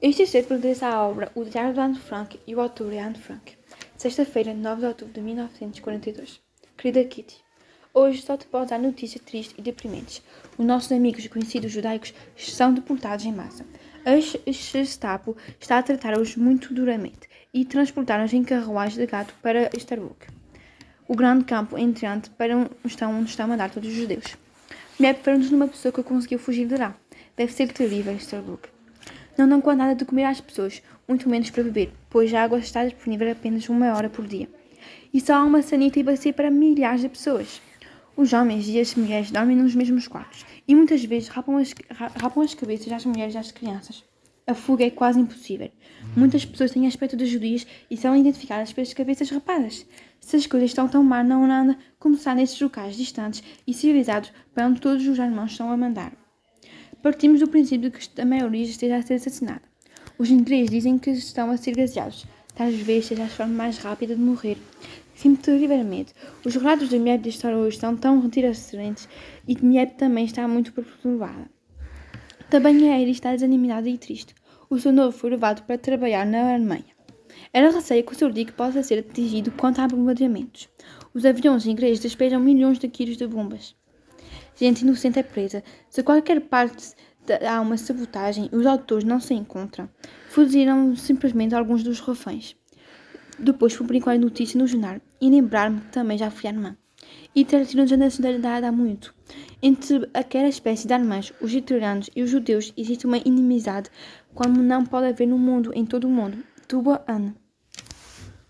Este texto pertence à obra O Diário de Anne Frank e o autor é Anne Frank. Sexta-feira, 9 de outubro de 1942. Querida Kitty, hoje só te posso dar notícias tristes e deprimentes. Os nossos amigos e conhecidos judaicos são deportados em massa. A Gestapo está a tratá-los muito duramente e transportaram-os em carruagens de gato para Starbuck, o grande campo entrante para onde estão, onde a mandar todos os judeus. Me nos numa pessoa que conseguiu fugir de lá. Deve ser terrível, Starbuck. Não dão conta nada de comer às pessoas, muito menos para beber, pois a água está disponível apenas uma hora por dia. E só há uma sanita e bacia para milhares de pessoas. Os homens e as mulheres dormem nos mesmos quartos e muitas vezes rapam as, rapam as cabeças às mulheres e às crianças. A fuga é quase impossível. Muitas pessoas têm aspecto de judias e são identificadas pelas cabeças rapadas. Se as coisas estão tão mal, não anda começar nesses locais distantes e civilizados para onde todos os irmãos estão a mandar. Partimos do princípio de que a maioria esteja a ser assassinada. Os interesses dizem que estão a ser gaseados. Talvez seja a forma mais rápida de morrer. Sinto terrivelmente. Os relatos de Miep de história hoje estão tão retirantes e Miep também está muito perturbada. Também a Eri está desanimada e triste. O seu novo foi levado para trabalhar na Alemanha. Ela receia que o seu dique possa ser atingido quanto a bombardeamentos. Os aviões ingleses despejam milhões de quilos de bombas gente inocente é presa. Se qualquer parte há uma sabotagem os autores não se encontram, fugiram simplesmente alguns dos reféns. Depois publicou a notícia no jornal e lembrar-me que também já fui alemã. E tido a nacionalidade há muito. Entre aquela espécie de alemães, os italianos e os judeus existe uma inimizade como não pode haver no mundo, em todo o mundo. Tua Ana.